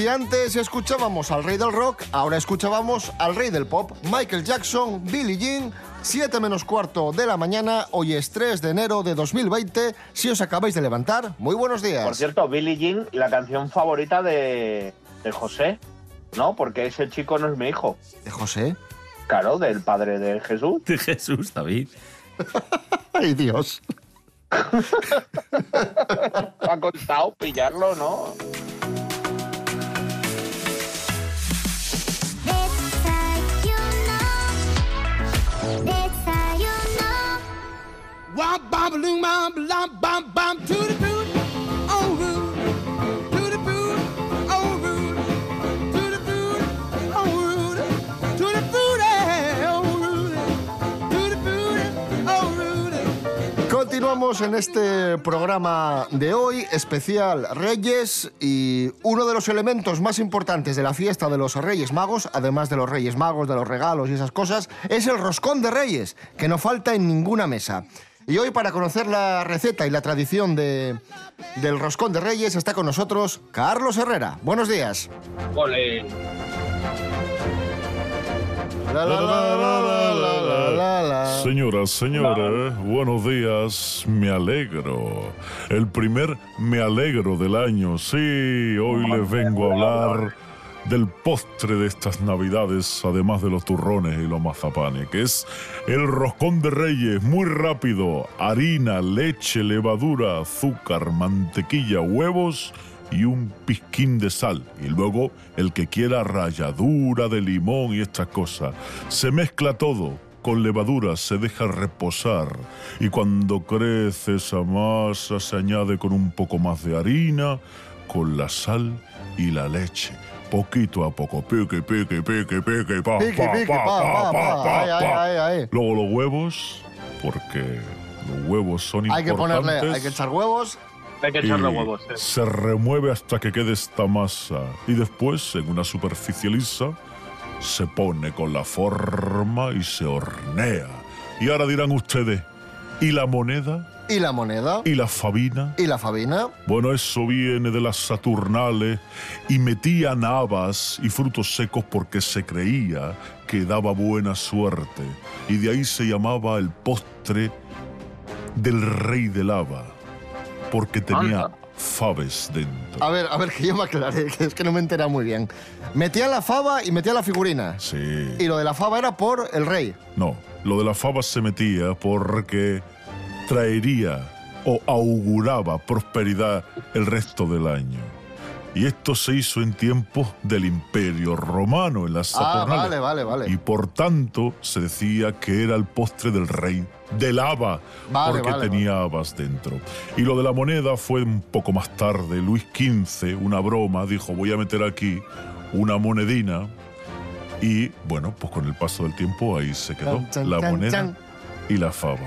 Si antes escuchábamos al rey del rock, ahora escuchábamos al rey del pop, Michael Jackson, Billie Jean, 7 menos cuarto de la mañana, hoy es 3 de enero de 2020. Si os acabáis de levantar, muy buenos días. Por cierto, Billie Jean, la canción favorita de, de José, ¿no? Porque ese chico no es mi hijo. ¿De José? Claro, del padre de Jesús. De Jesús, David. Ay, Dios. ha costado pillarlo, ¿no? That's how you know. Wop, bop, loom, bop, bop, bop, to the Continuamos en este programa de hoy, especial Reyes, y uno de los elementos más importantes de la fiesta de los Reyes Magos, además de los Reyes Magos, de los regalos y esas cosas, es el roscón de Reyes, que no falta en ninguna mesa. Y hoy, para conocer la receta y la tradición de, del roscón de Reyes, está con nosotros Carlos Herrera. Buenos días. La, la, la. Señoras, señores, buenos días, me alegro. El primer me alegro del año, sí, hoy les vengo a hablar del postre de estas navidades, además de los turrones y los mazapanes, que es el roscón de reyes, muy rápido, harina, leche, levadura, azúcar, mantequilla, huevos y un pizquín de sal. Y luego el que quiera ralladura de limón y estas cosas. Se mezcla todo. Con levadura se deja reposar y cuando crece esa masa se añade con un poco más de harina, con la sal y la leche. Poquito a poco, pique, pique, pique, pique, pa, Pique, pa, pique, pa, pa, pa, pa, pa. Ay, ay, ay. Luego los huevos, porque los huevos son Hay que importantes. ponerle, hay que echar huevos. Hay que echarle huevos. eh. Se remueve hasta que quede esta masa. Y después, en una superficie lisa, se pone con la forma y se hornea. Y ahora dirán ustedes, ¿y la moneda? ¿Y la moneda? ¿Y la fabina? ¿Y la fabina? Bueno, eso viene de las Saturnales y metían habas y frutos secos porque se creía que daba buena suerte. Y de ahí se llamaba el postre del rey del haba, porque tenía Anda. faves dentro. A ver, a ver, que yo me aclaré, que es que no me entera muy bien. Metía la fava y metía la figurina. Sí. Y lo de la fava era por el rey. No, lo de la fava se metía porque traería o auguraba prosperidad el resto del año. Y esto se hizo en tiempos del Imperio Romano, en las Ah, Saturnales. vale, vale, vale. Y por tanto se decía que era el postre del rey del haba, Vale, porque vale, tenía habas dentro. Y lo de la moneda fue un poco más tarde. Luis XV, una broma, dijo, voy a meter aquí una monedina. Y bueno, pues con el paso del tiempo ahí se quedó Chan, chan, la moneda chan. y la fava.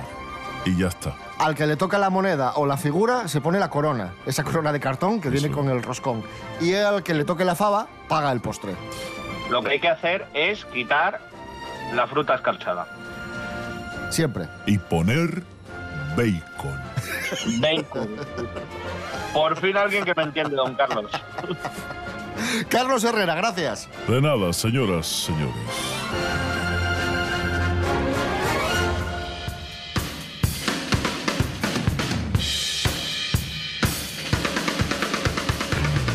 Y ya está. Al que le toca la moneda o la figura, se pone la corona. Esa corona de cartón que viene con el roscón. Y al que le toque la fava, paga el postre. Lo que hay que hacer es quitar la fruta escarchada. Siempre. Y poner bacon. Bacon. Por fin alguien que me entiende, don Carlos. Carlos Herrera, gracias. De nada, señoras, señores.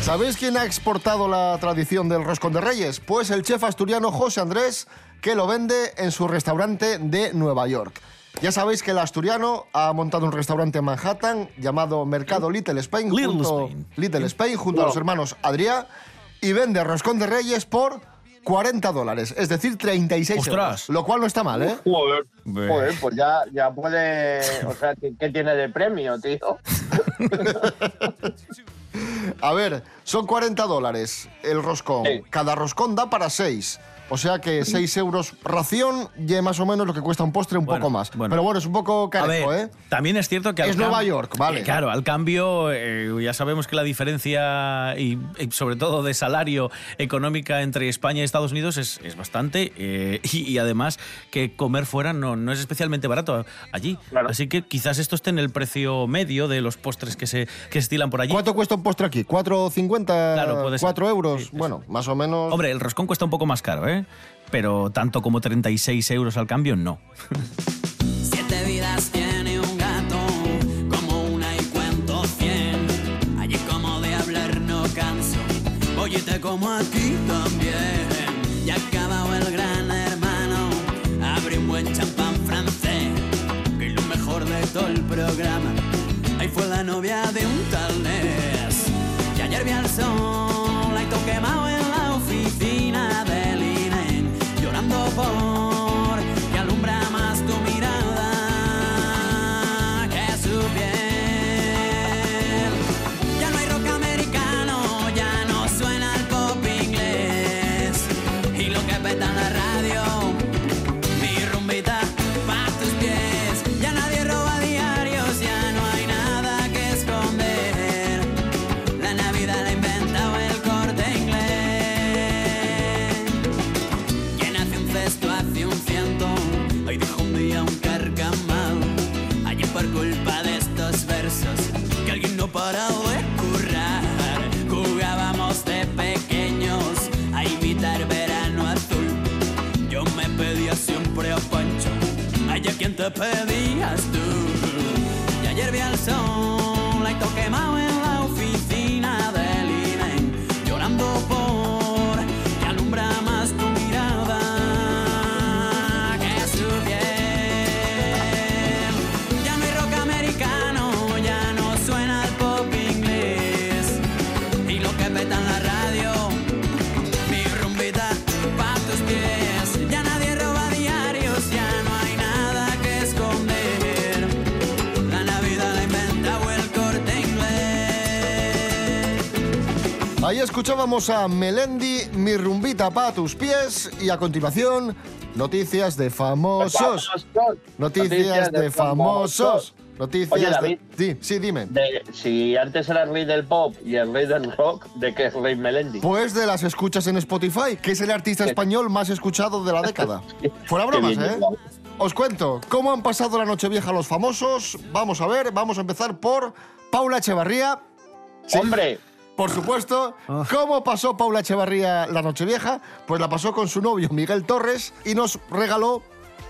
¿Sabéis quién ha exportado la tradición del roscón de reyes? Pues el chef asturiano José Andrés, que lo vende en su restaurante de Nueva York. Ya sabéis que el asturiano ha montado un restaurante en Manhattan llamado Mercado Little Spain, Little junto, Spain. Little Spain, junto a los hermanos Adrià, y vende roscón de reyes por 40 dólares, es decir, 36 ¡Ostras! euros. Lo cual no está mal, ¿eh? Joder, joder, pues ya, ya puede. O sea, ¿qué, qué tiene de premio, tío? A ver, son 40 dólares el roscón. Cada roscón da para 6. O sea que 6 euros ración y más o menos lo que cuesta un postre un poco más. Pero bueno, es un poco ver, ¿eh? También es cierto que... al Es Nueva York, vale. Eh, Claro, al cambio, eh, ya sabemos que la diferencia, y, y sobre todo de salario económica entre España y Estados Unidos es, es bastante, eh, y, y además que comer fuera no, no es especialmente barato allí. Así que quizás esto esté en el precio medio de los postres que se, que se estilan por allí. ¿Cuánto cuesta un postre aquí? ¿4,50? Claro, puede ser. 4 euros. bueno, más o menos. Hombre, el roscón cuesta un poco más caro, ¿eh? Pero tanto como 36 euros al cambio, no. Siete vidas tiene un gato, como una y cuento cien. Allí como de hablar no canso, oye te como aquí también. Ya acabado el gran hermano, abre un buen champán francés, que es lo mejor de todo el programa. Ahí fue la novia de un tal Ness, y ayer vi al sol, la hizo fall. Te pedías tú. Y ayer vi al sol, Ahí escuchábamos a Melendi, mi rumbita pa' tus pies. Y a continuación, noticias de famosos. Noticias de famosos. Noticias Oye, de. David. Sí, sí, dime. De- si antes era el rey del pop y el rey del rock, ¿de qué es rey Melendi? Pues de las escuchas en Spotify, que es el artista español más escuchado de la década. Fuera bromas, ¿eh? Os cuento cómo han pasado la Nochevieja los famosos. Vamos a ver, vamos a empezar por Paula Echevarría. ¡Hombre! Por supuesto. ¿Cómo pasó Paula Echevarría la Nochevieja? Pues la pasó con su novio Miguel Torres y nos regaló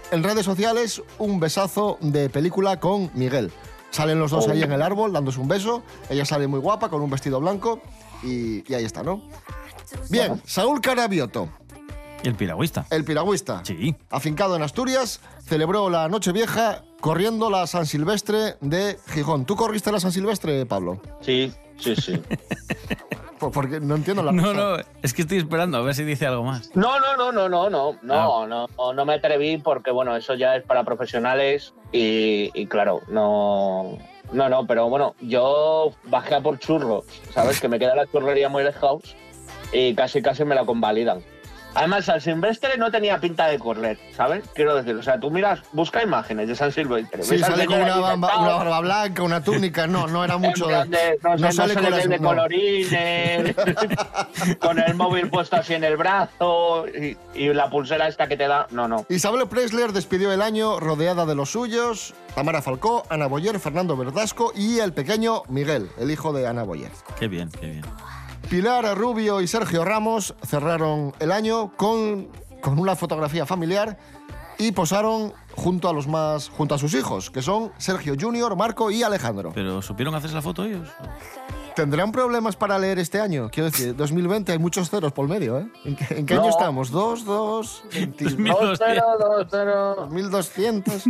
en redes sociales un besazo de película con Miguel. Salen los dos Oh. ahí en el árbol dándose un beso. Ella sale muy guapa con un vestido blanco y, y ahí está, ¿no? Bien, Saúl Carabioto. El piragüista. El piragüista. Sí. Afincado en Asturias, celebró la Nochevieja corriendo la San Silvestre de Gijón. ¿Tú corriste la San Silvestre, Pablo? Sí, sí, sí. Porque no entiendo la No, no, es que estoy esperando a ver si dice algo más. No, no, no, no, no, no, no, Ah. no, no me atreví porque, bueno, eso ya es para profesionales y, y claro, no, no, no, pero bueno, yo bajé a por churros, ¿sabes? Que me queda la churrería muy lejos y casi, casi me la convalidan. Además, San Silvestre no tenía pinta de correr, ¿sabes? Quiero decir, o sea, tú miras, busca imágenes de San Silvestre. Sí, sale con una, bamba- barba blanca, una túnica. No, no era mucho de. no, sé, no sale sale con las- de no. colorines, con el móvil puesto así en el brazo y, y la pulsera esta que te da. No, no. Isabel Preisler despidió el año rodeada de los suyos, Tamara Falcó, Ana Boyer, Fernando Verdasco y el pequeño Miguel, el hijo de Ana Boyer. Qué bien, qué bien. Pilar Rubio y Sergio Ramos cerraron el año con, con una fotografía familiar y posaron junto a los más junto a sus hijos, que son Sergio Junior, Marco y Alejandro. ¿Pero supieron hacerse la foto ellos? ¿Tendrán problemas para leer este año? Quiero decir, 2020 hay muchos ceros por medio, ¿eh? ¿En qué, en qué No. año estamos? ¿Dos, dos? 2 0 2 0 2200.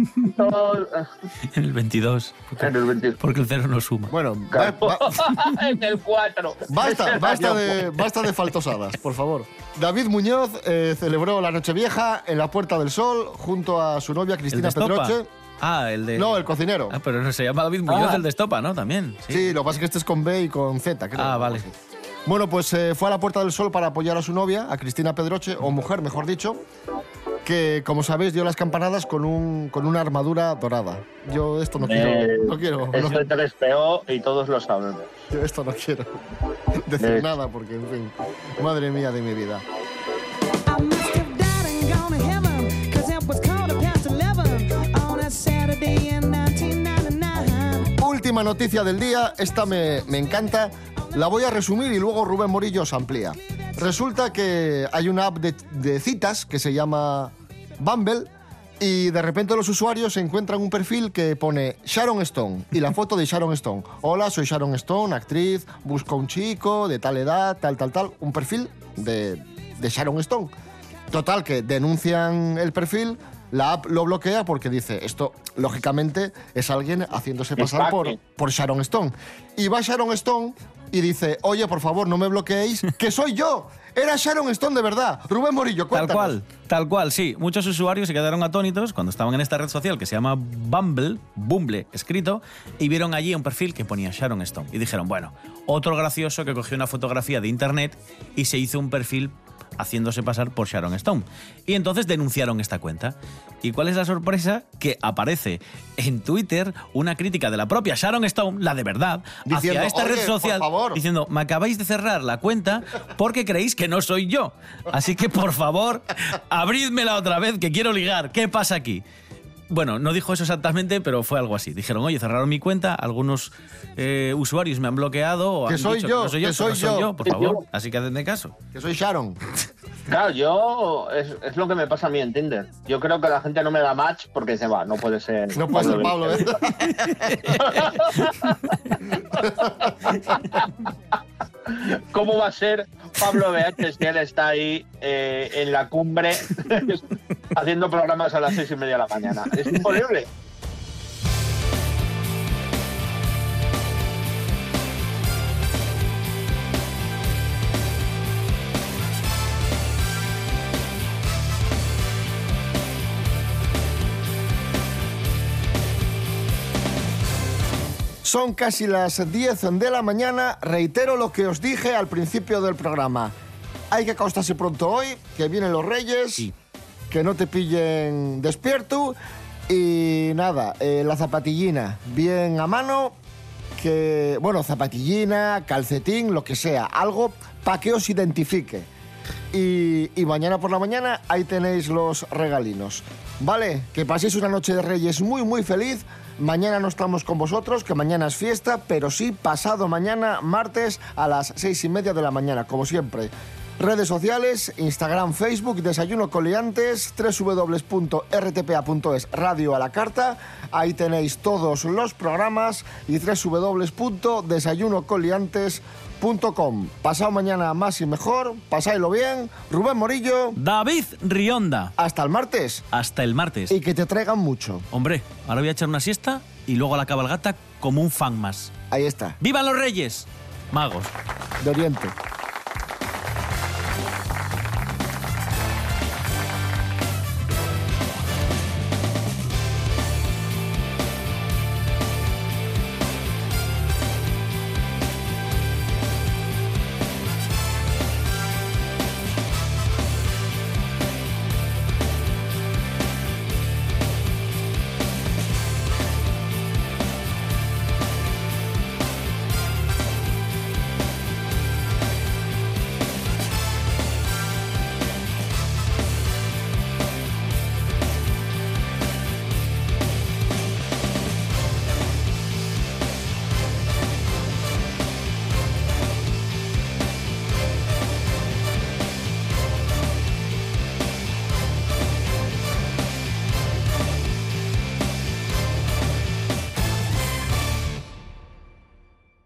En el 22. Porque, En el 22. porque el cero no suma. Bueno, en el 4. Basta, basta de, basta de faltosadas, por favor. David Muñoz eh, celebró la Nochevieja en la Puerta del Sol junto a su novia ¿El Cristina? Pedroche. Ah, el de... No, el cocinero. Ah, pero no se llama David Muñoz Ah. el de Estopa, ¿no? También. Sí. lo que pasa es que este es con B y con Z, creo. Ah, vale. Bueno, pues eh, fue a la Puerta del Sol para apoyar a su novia, a Cristina Pedroche, o mujer, mejor dicho, que, como sabéis, dio las campanadas con, un, con una armadura dorada. Yo esto no quiero. Eh, No quiero. Es no- de 3PO y todos lo sabemos. yo esto no quiero decir Eh. nada porque, en fin, madre mía de mi vida. Última noticia del día, esta me, me encanta. La voy a resumir y luego Rubén Morillo os amplía. Resulta que hay una app de, citas que se llama Bumble y de repente los usuarios encuentran un perfil que pone Sharon Stone y la foto de Sharon Stone. Hola, soy Sharon Stone, actriz, busco un chico de tal edad, tal, tal, tal. Un perfil de, de Sharon Stone. Total, que denuncian el perfil, la app lo bloquea porque dice, esto lógicamente es alguien haciéndose pasar por, por Sharon Stone. Y va Sharon Stone y dice, oye, por favor, no me bloqueéis, que soy yo. Era Sharon Stone de verdad. Rubén Morillo, Tal cuéntanos. cual, tal cual, sí. Muchos usuarios se quedaron atónitos cuando estaban en esta red social que se llama Bumble, Bumble escrito, y vieron allí un perfil que ponía Sharon Stone. Y dijeron, bueno, otro gracioso que cogió una fotografía de internet y se hizo un perfil haciéndose pasar por Sharon Stone. Y entonces denunciaron esta cuenta. ¿Y cuál es la sorpresa? Que aparece en Twitter una crítica de la propia Sharon Stone, la de verdad, Diciendo, hacia esta "Oye, red social, favor". diciendo, me acabáis de cerrar la cuenta porque creéis que no soy yo. Así que, por favor, abrídmela otra vez, que quiero ligar. ¿Qué pasa aquí? Bueno, no dijo eso exactamente, pero fue algo así. Dijeron, oye, cerraron mi cuenta, algunos eh, usuarios me han bloqueado o Que han soy dicho yo, que no soy yo, que soy no soy yo. yo, por favor. yo. Así que hacedme caso. Que soy Sharon. Claro, yo es, es lo que me pasa a mí en Tinder. Yo creo que la gente no me da match porque se va, no puede ser. No puede ser Pablo, ¿eh? ¿Cómo va a ser Pablo BH si él está ahí eh, en la cumbre haciendo programas a las seis y media de la mañana? Es imposible. Son casi las 10 de la mañana. Reitero lo que os dije al principio del programa. Hay que acostarse pronto hoy, que vienen los reyes, que no te pillen despierto. Y nada, eh, la zapatillina bien a mano, que, bueno, zapatillina, calcetín, lo que sea, algo para que os identifique. Y, y mañana por la mañana ahí tenéis los regalinos. Vale, que paséis una noche de Reyes muy, muy feliz. Mañana no estamos con vosotros, que mañana es fiesta, pero sí pasado mañana, martes, a las seis y media de la mañana, como siempre. Redes sociales, Instagram, Facebook, Desayuno Coliantes, www.rtpa.es, Radio a la Carta. Ahí tenéis todos los programas y www.desayunocoliantes.com. Pasado mañana más y mejor, pasáislo bien. Rubén Morillo. David Rionda. Hasta el martes. Hasta el martes. Y que te traigan mucho. Hombre, ahora voy a echar una siesta y luego a la cabalgata como un fan más. Ahí está. ¡Vivan los reyes! Magos. De Oriente.